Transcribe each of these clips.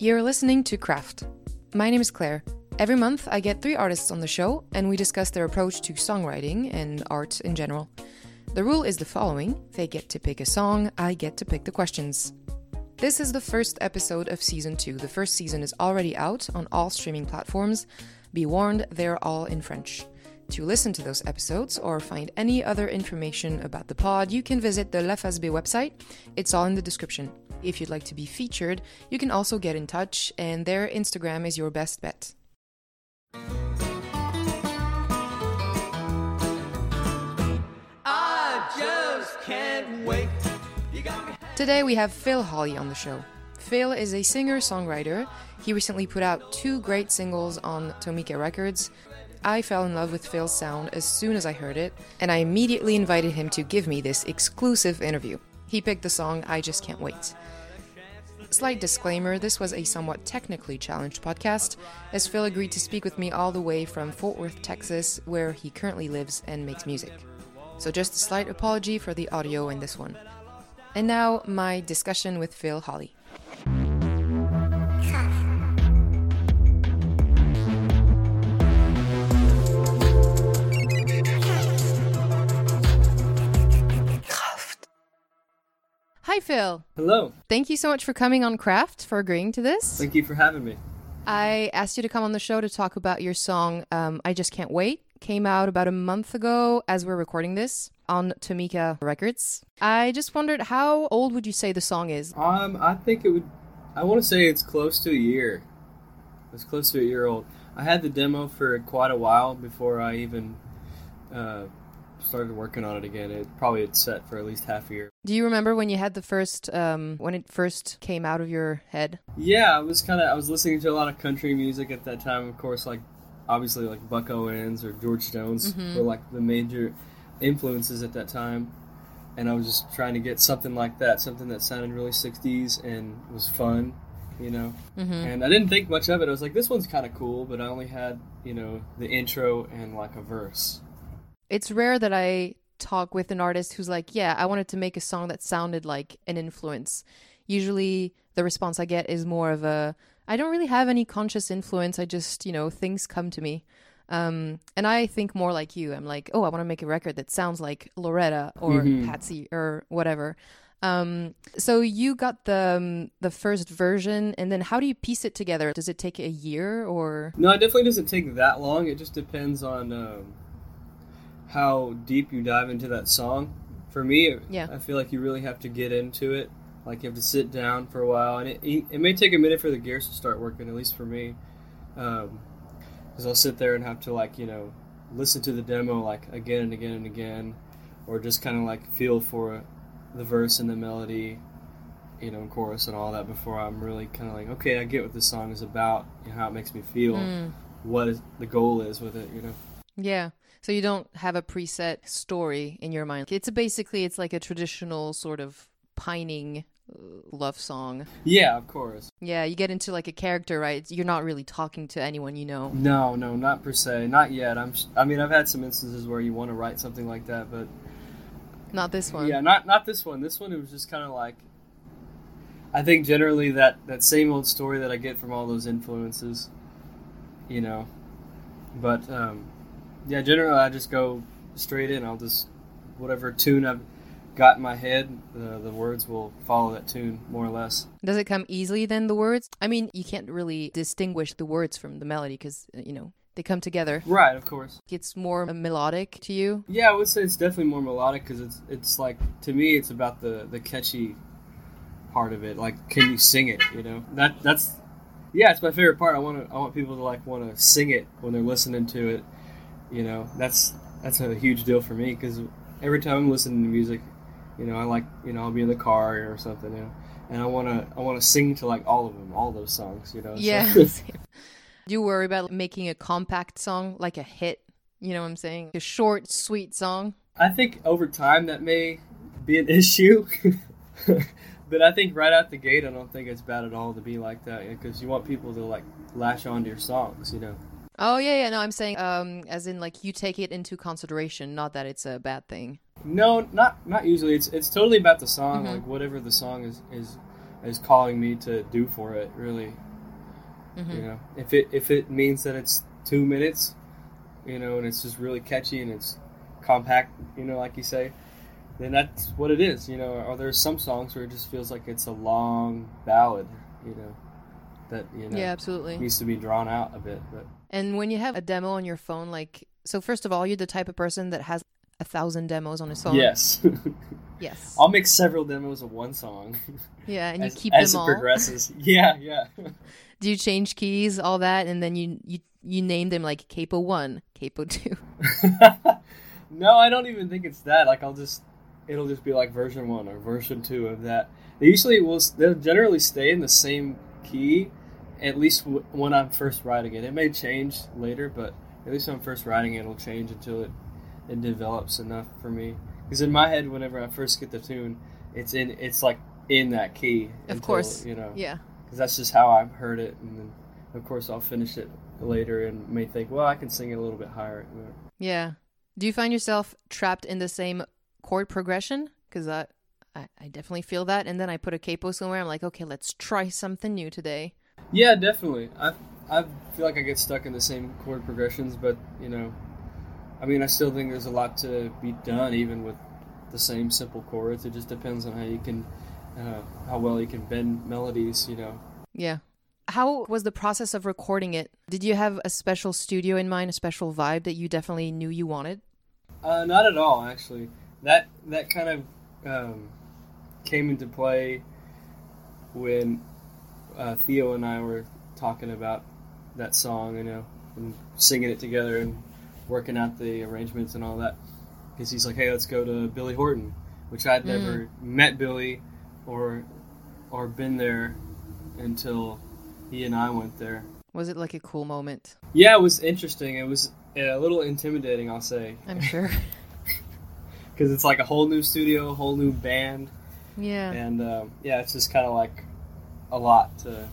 You're listening to Craft. My name is Claire. Every month, I get three artists on the show, and we discuss their approach to songwriting and art in general. The rule is the following they get to pick a song, I get to pick the questions. This is the first episode of season two. The first season is already out on all streaming platforms. Be warned, they're all in French. To listen to those episodes or find any other information about the pod, you can visit the Face website. It's all in the description. If you'd like to be featured, you can also get in touch, and their Instagram is your best bet. Today we have Phil Hollie on the show. Phil is a singer songwriter. He recently put out two great singles on Tomika Records. I fell in love with Phil's sound as soon as I heard it, and I immediately invited him to give me this exclusive interview. He picked the song I Just Can't Wait. Slight disclaimer this was a somewhat technically challenged podcast, as Phil agreed to speak with me all the way from Fort Worth, Texas, where he currently lives and makes music. So, just a slight apology for the audio in this one. And now, my discussion with Phil Hollie. Phil. Hello. Thank you so much for coming on Craft, for agreeing to this. Thank you for having me. I asked you to come on the show to talk about your song, um, I Just Can't Wait. Came out about a month ago as we're recording this on Tamika Records. I just wondered how old would you say the song is? Um, I think it would. I want to say it's close to a year. It's close to a year old. I had the demo for quite a while before I even uh, started working on it again. It probably had set for at least half a year. Do you remember when you had the first, um, when it first came out of your head? Yeah, I was kind of. I was listening to a lot of country music at that time. Of course, like obviously like Buck Owens or George Jones Mhm. were like the major influences at that time. And I was just trying to get something like that, something that sounded really 60s and was fun, you know. Mm-hmm. And I didn't think much of it. I was like, this one's kind of cool, but I only had, you know, the intro and like a verse. It's rare that I talk with an artist who's like, yeah, I wanted to make a song that sounded like an influence. Usually the response I get is more of a, I don't really have any conscious influence. I just, you know, things come to me. Um, and I think more like you. I'm like, oh, I want to make a record that sounds like Loretta or Mhm. Patsy or whatever. Um, so you got the um, the first version, and then how do you piece it together? Does it take a year or? No, it definitely doesn't take that long. It just depends on um, how deep you dive into that song. For me, Yeah. I feel like you really have to get into it. Like you have to sit down for a while, and it, it may take a minute for the gears to start working. At least for me, because I'll sit there and have to like you know listen to the demo like again and again and again, or just kind of like feel for the verse and the melody, you know, and chorus and all that before I'm really kind of like okay, I get what this song is about, know, how it makes me feel Mm, what is the goal is with it you know yeah. So you don't have a preset story in your mind. It's basically it's like a traditional sort of pining uh, love song. yeah of course Yeah, you get into like a character, right? You're not really talking to anyone you know. no no not per se not yet i'm i mean i've had some instances where you want to write something like that but Not this one. yeah not not this one this one it was just kind of like i think generally that that same old story that i get from all those influences you know but um yeah generally i just go straight in i'll just whatever tune i've got in my head the, the words will follow that tune more or less Does it come easily then the words? I mean, you can't really distinguish the words from the melody because uh, you know they come together. right of course It's more uh, melodic to you. Yeah, I would say it's definitely more melodic because it's it's like to me it's about the the catchy part of it. Like, can you sing it? You know that that's yeah, it's my favorite part. I want to I want people to like want to sing it when they're listening to it. You know, that's that's a huge deal for me because every time I'm listening to music, you know, I like you know I'll be in the car or something, you know, and I want to I want to sing to like all of them, all those songs, you know. Yeah. same. Do you worry about making a compact song like a hit? You know what I'm saying? A short, sweet song. I think over time that may be an issue. but I think right out the gate, I don't think it's bad at all to be like that because you want people to like lash onto your songs, you know. Oh yeah, yeah. No, I'm saying, um, as in like you take it into consideration, not that it's a bad thing. No, not not usually. It's it's totally about the song, Mhm. like whatever the song is is is calling me to do for it. Really, Mhm. You know, if it if it means that it's two minutes, you know, and it's just really catchy and it's compact, you know, like you say, then that's what it is. You know, or there's some songs where it just feels like it's a long ballad, you know, that you know Yeah, absolutely. needs to be drawn out a bit. But And when you have a demo on your phone, like, so first of all, you're the type of person that has a thousand demos on his phone. yes, Yes. I'll make several demos of one song yeah, and you as, keep as them it all. progresses. Yeah, yeah. Do you change keys, all that, and then you you you name them like capo one, capo two? no, I don't even think it's that. Like I'll just it'll just be like version one or version two of that. They usually will. They'll generally stay in the same key, at least w- when I'm first writing it. It may change later, but at least when I'm first writing it, it'll change until it it develops enough for me. Because in my head, whenever I first get the tune, it's in it's like in that key. Of until, course. you know. Yeah. because that's just how I've heard it, and then of course I'll finish it later and may think, well, I can sing it a little bit higher. Yeah. Do you find yourself trapped in the same chord progression? Because I, I, I definitely feel that. And then I put a capo somewhere. I'm like, okay, let's try something new today. Yeah, definitely. I I feel like I get stuck in the same chord progressions, but you know, I mean, I still think there's a lot to be done, even with the same simple chords. It just depends on how you can, uh, how well you can bend melodies. You know. Yeah. How was the process of recording it? Did you have a special studio in mind, a special vibe that you definitely knew you wanted? Uh, not at all, actually. That that kind of um, came into play when uh, Theo and I were talking about that song, you know, and singing it together and working out the arrangements and all that. Because he's like, "Hey, let's go to Billy Horton," which I'd never met Billy or or been there until he and I went there. Was it like a cool moment? Yeah, it was interesting. It was a little intimidating, I'll say. I'm sure. because it's like a whole new studio, a whole new band, yeah. and um, yeah, it's just kind of like a lot to.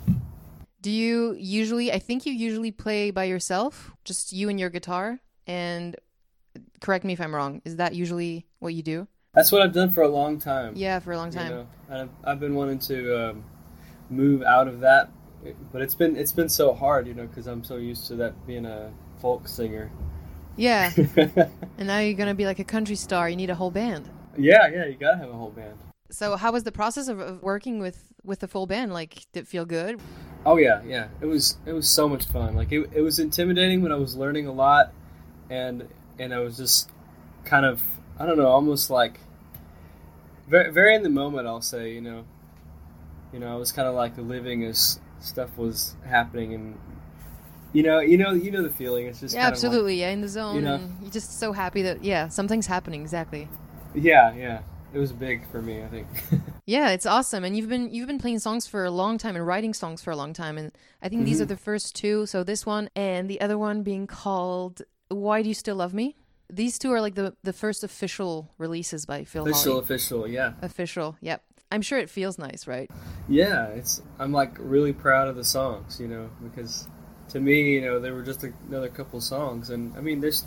Do you usually, I think you usually play by yourself, just you and your guitar? And correct me if I'm wrong, is that usually what you do? That's what I've done for a long time. Yeah, for a long you time. know. I've, I've been wanting to um, move out of that, but it's been it's been so hard, you know, because I'm so used to that being a folk singer. Yeah. and now you're going to be like a country star. You need a whole band. yeah, yeah, you gotta have a whole band. So how was the process of, of working with with the full band? Like, did it feel good? Oh yeah, yeah. It was it was so much fun. Like it, it was intimidating when I was learning a lot, and and I was just kind of I don't know, almost like very very in the moment. I'll say, you know, you know, I was kind of like living as stuff was happening, and you know, you know, you know the feeling. It's just yeah, of like- absolutely. yeah, in the zone. you know. you're just so happy that yeah, something's happening. Exactly. yeah, yeah. It was big for me. I think. Yeah, it's awesome. And you've been you've been playing songs for a long time and writing songs for a long time. And I think these Mhm. are the first two. So this one and the other one being called "Why Do You Still Love Me." These two are like the the first official releases by Phil official, Hollie. official. Yeah. Official. Yep. I'm sure it feels nice, right? Yeah, it's I'm like really proud of the songs, you know, because to me, you know, they were just another couple songs, and I mean, there's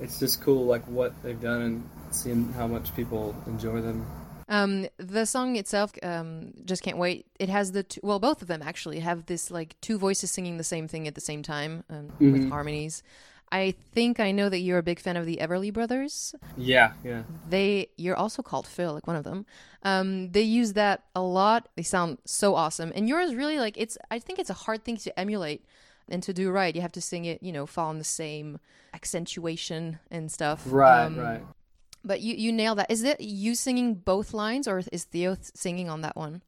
it's just cool like what they've done and seeing how much people enjoy them. Um, the song itself, um, just can't wait. It has the two, well, both of them actually have this like two voices singing the same thing at the same time um, with Mhm. harmonies. I think I know that you're a big fan of the Everly Brothers. Yeah, yeah, They, you're also called Phil, like one of them. Um, they use that a lot. They sound so awesome, and yours really like it's. I think it's a hard thing to emulate and to do right. You have to sing it, you know, following the same accentuation and stuff. right, Um, right. But you you nail that. Is it you singing both lines, or is Theo singing on that one?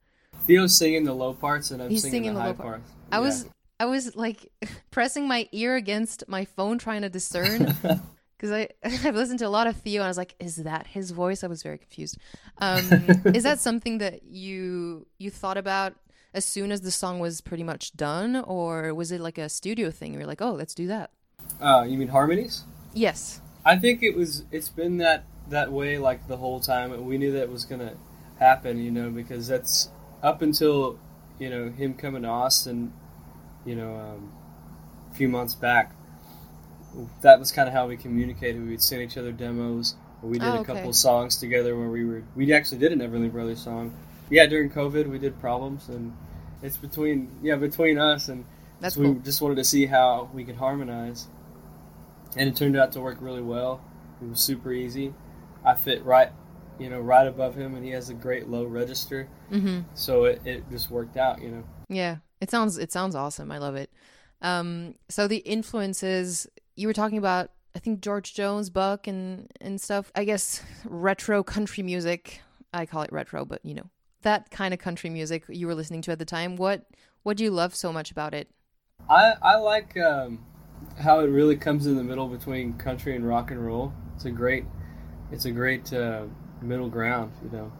Theo's singing the low parts, and I'm He's singing, singing the the high low part. parts. I was I was like pressing my ear against my phone trying to discern because I I've listened to a lot of Theo and I was like, is that his voice? I was very confused. Um, is that something that you you thought about as soon as the song was pretty much done, or was it like a studio thing? You're like, oh, let's do that. Uh, you mean harmonies? Yes. I think it was. It's been that that way like the whole time. And we knew that was gonna happen, you know, because that's up until you know him coming to Austin, you know, um, a few months back. That was kind of how we communicated. We'd send each other demos. We did Oh, a couple songs together where we were. We actually did an Everly Brothers song. Yeah, during COVID we did Problems, and it's between yeah between us and That's So cool. We just wanted to see how we could harmonize, and it turned out to work really well. It was super easy. I fit right, you know, right above him, and he has a great low register, Mm-hmm. so it, it just worked out. You know. Yeah, it sounds it sounds awesome. I love it. Um, so the influences you were talking about, I think George Jones, Buck, and and stuff. I guess retro country music. I call it retro, but you know that kind of country music you were listening to at the time. What what do you love so much about it? I I like um, how it really comes in the middle between country and rock and roll. It's a great, it's a great uh, middle ground, you know,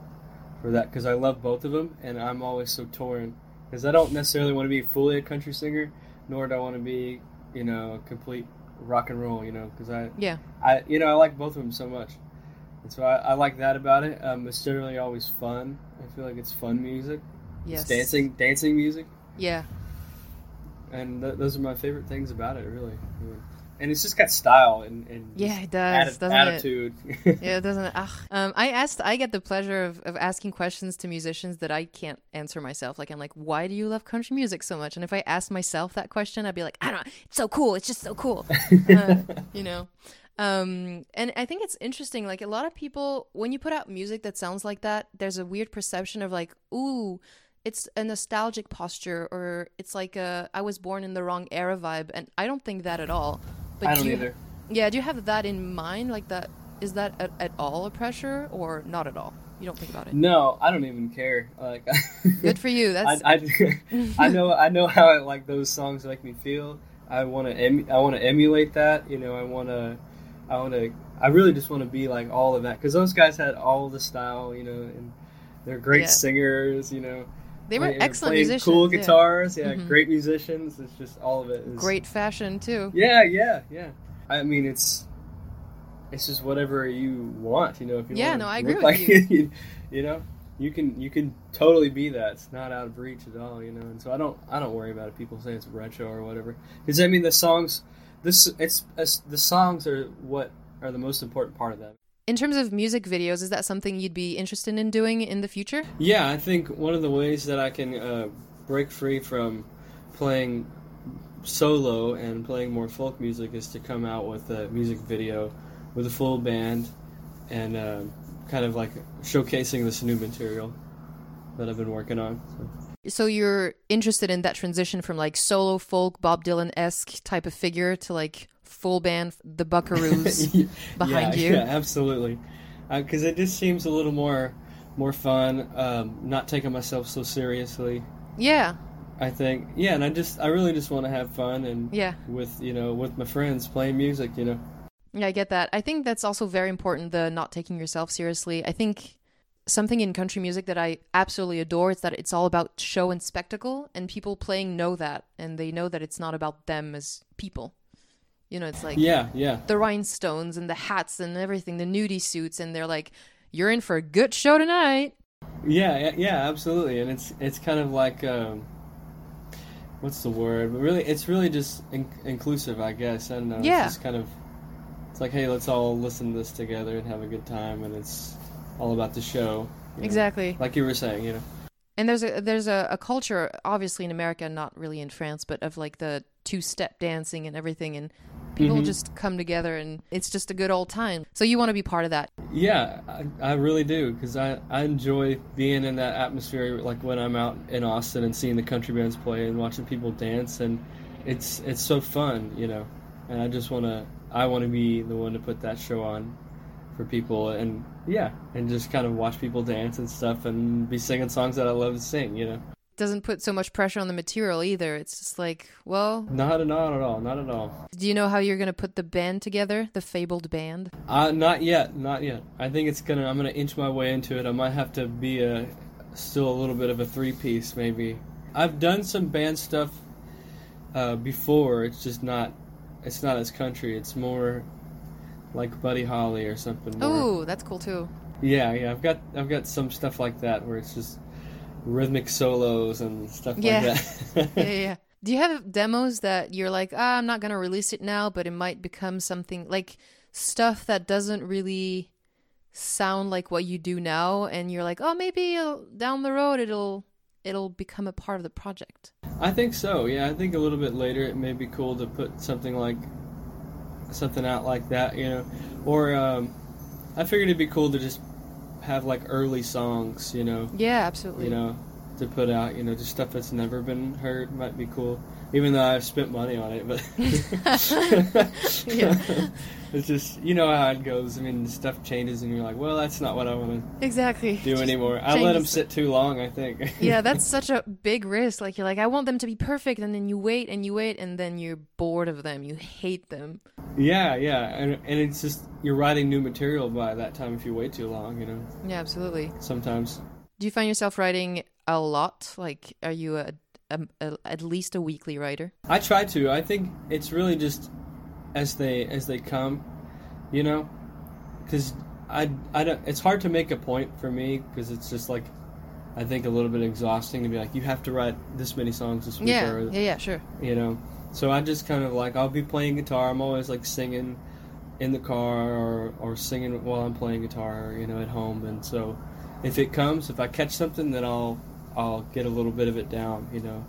for that because I love both of them, and I'm always so torn because I don't necessarily want to be fully a country singer, nor do I want to be, you know, a complete rock and roll, you know, because I Yeah, I you know I like both of them so much, and so I, I like that about it. Um, it's generally always fun. I feel like it's fun music. yes, It's dancing dancing music Yeah, and th- those are my favorite things about it, really. Yeah. And it's just got style and, and yeah, it does, atti- doesn't it? attitude. Yeah, it doesn't. Ugh. Um, I asked. I get the pleasure of, of asking questions to musicians that I can't answer myself. Like I'm like, why do you love country music so much? And if I asked myself that question, I'd be like, I don't know. It's so cool. It's just so cool. Uh, you know. Um, and I think it's interesting. Like a lot of people, when you put out music that sounds like that, there's a weird perception of like, ooh, it's a nostalgic posture, or it's like a I was born in the wrong era vibe. And I don't think that at all. But I do don't you, either. yeah, do you have that in mind? Like that is that at, at all a pressure or not at all? You don't think about it. No, I don't even care. Like, Good for you. That's I, I, I know I know how I, like those songs make me feel. I want to em- I want to emulate that. You know, I want to I want to I really just want to be like all of that because those guys had all the style. You know, and they're great Yeah. singers. You know, they were Play- excellent playing musicians. Cool yeah. guitars. Yeah, Mhm. great musicians. It's just all of it. Is, Great fashion too. Yeah, yeah, yeah. I mean, it's it's just whatever you want, you know. If you Yeah, no, I agree with like you. you know, you can you can totally be that. It's not out of reach at all, you know. And so I don't I don't worry about it. People say it's retro or whatever, because I mean the songs, this it's, it's the songs are what are the most important part of that. In terms of music videos, is that something you'd be interested in doing in the future? Yeah, I think one of the ways that I can uh, break free from playing solo and playing more folk music is to come out with a music video with a full band and uh, kind of like showcasing this new material that I've been working on. So. So you're interested in that transition from like solo folk Bob Dylan esque type of figure to like full band the Buckaroos Yeah, behind yeah, you. Yeah, absolutely. Because it just seems a little more more fun, um, not taking myself so seriously. Yeah, I think, yeah, and I just, I really just want to have fun and yeah. with, you know, with my friends playing music, you know. Yeah, I get that. I think that's also very important, the not taking yourself seriously. I think something in country music that I absolutely adore is that it's all about show and spectacle, and people playing know that, and they know that it's not about them as people. You know, it's like Yeah, yeah, the rhinestones and the hats and everything, the nudie suits, and they're like, you're in for a good show tonight. yeah, yeah, yeah, absolutely. And it's it's kind of like, um, what's the word? But really, it's really just in- inclusive, I guess. I don't know. Yeah. It's just kind of, it's like, hey, let's all listen to this together and have a good time, and it's all about the show. you know. Exactly. Like you were saying, you know. And there's a there's a, a culture, obviously in America, not really in France, but of like the two step dancing and everything, and people Mhm. just come together, and it's just a good old time. So you want to be part of that. Yeah, I, I really do because I, I enjoy being in that atmosphere. Like when I'm out in Austin and seeing the country bands play and watching people dance, and it's it's so fun, you know. And I just want to I want to be the one to put that show on for people, and yeah, and just kind of watch people dance and stuff, and be singing songs that I love to sing, you know. Doesn't put so much pressure on the material either. It's just like, well, Not at all, at all, not at all. do you know how you're gonna put the band together, the fabled band? Uh, not yet, not yet. I think it's gonna. I'm gonna inch my way into it. I might have to be a still a little bit of a three piece, maybe. I've done some band stuff uh, before. It's just not. It's not as country. It's more like Buddy Holly or something. more- Oh, that's cool too. yeah, yeah. I've got I've got some stuff like that where it's just rhythmic solos and stuff Yeah. like that. yeah, yeah, yeah. Do you have demos that you're like, ah, I'm not gonna release it now, but it might become something like stuff that doesn't really sound like what you do now, and you're like, oh, maybe uh, down the road it'll it'll become a part of the project. I think so. Yeah, I think a little bit later it may be cool to put something like something out like that, you know, or um, I figured it'd be cool to just have like early songs, you know. Yeah, absolutely. You know, to put out, you know, just stuff that's never been heard might be cool. Even though I've spent money on it, but Yeah. it's just you know how it goes. I mean, stuff changes, and you're like, well, that's not what I want to exactly. do anymore. I let them sit too long. I think. yeah, that's such a big risk. Like you're like, I want them to be perfect, and then you wait and you wait, and then you're bored of them. You hate them. yeah, yeah, and and it's just you're writing new material by that time if you wait too long. You know, Yeah, absolutely. sometimes. Do you find yourself writing a lot? Like, are you a, a, a at least a weekly writer? I try to. I think it's really just as they as they come, you know, because I I don't. It's hard to make a point for me because it's just like I think a little bit exhausting to be like you have to write this many songs this week, Yeah, or, yeah, yeah, sure. you know. So I just kind of like I'll be playing guitar. I'm always like singing in the car or or singing while I'm playing guitar, you know, at home. And so if it comes, if I catch something, then I'll I'll get a little bit of it down, you know,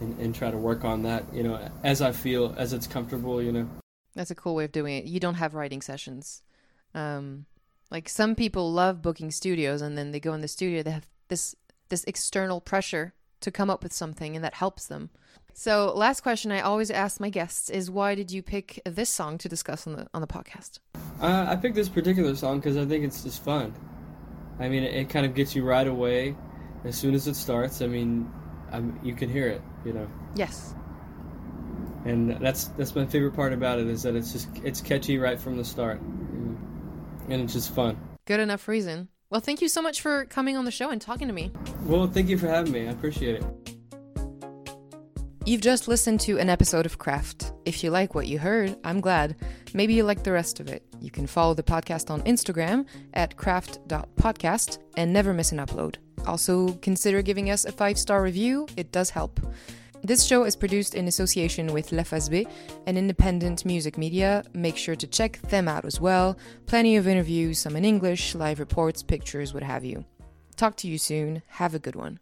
and, and try to work on that, you know, as I feel as it's comfortable, you know. That's a cool way of doing it. You don't have writing sessions. Um, like some people love booking studios, and then they go in the studio. They have this this external pressure to come up with something, and that helps them. So, last question I always ask my guests is, why did you pick this song to discuss on the on the podcast? Uh, I picked this particular song because I think it's just fun. I mean, it, it kind of gets you right away as soon as it starts. I mean, um you can hear it, you know. Yes. and that's that's my favorite part about it is that it's just it's catchy right from the start and it's just fun Good enough reason. Well, thank you so much for coming on the show and talking to me. well thank you for having me i appreciate it You've just listened to an episode of Craft. If you like what you heard, I'm glad. Maybe you like the rest of it. You can follow the podcast on Instagram at craft.podcast and never miss an upload. Also, consider giving us a five star review, it does help. This show is produced in association with La B, an independent music media. Make sure to check them out as well. Plenty of interviews, some in English, live reports, pictures, what have you. Talk to you soon. Have a good one.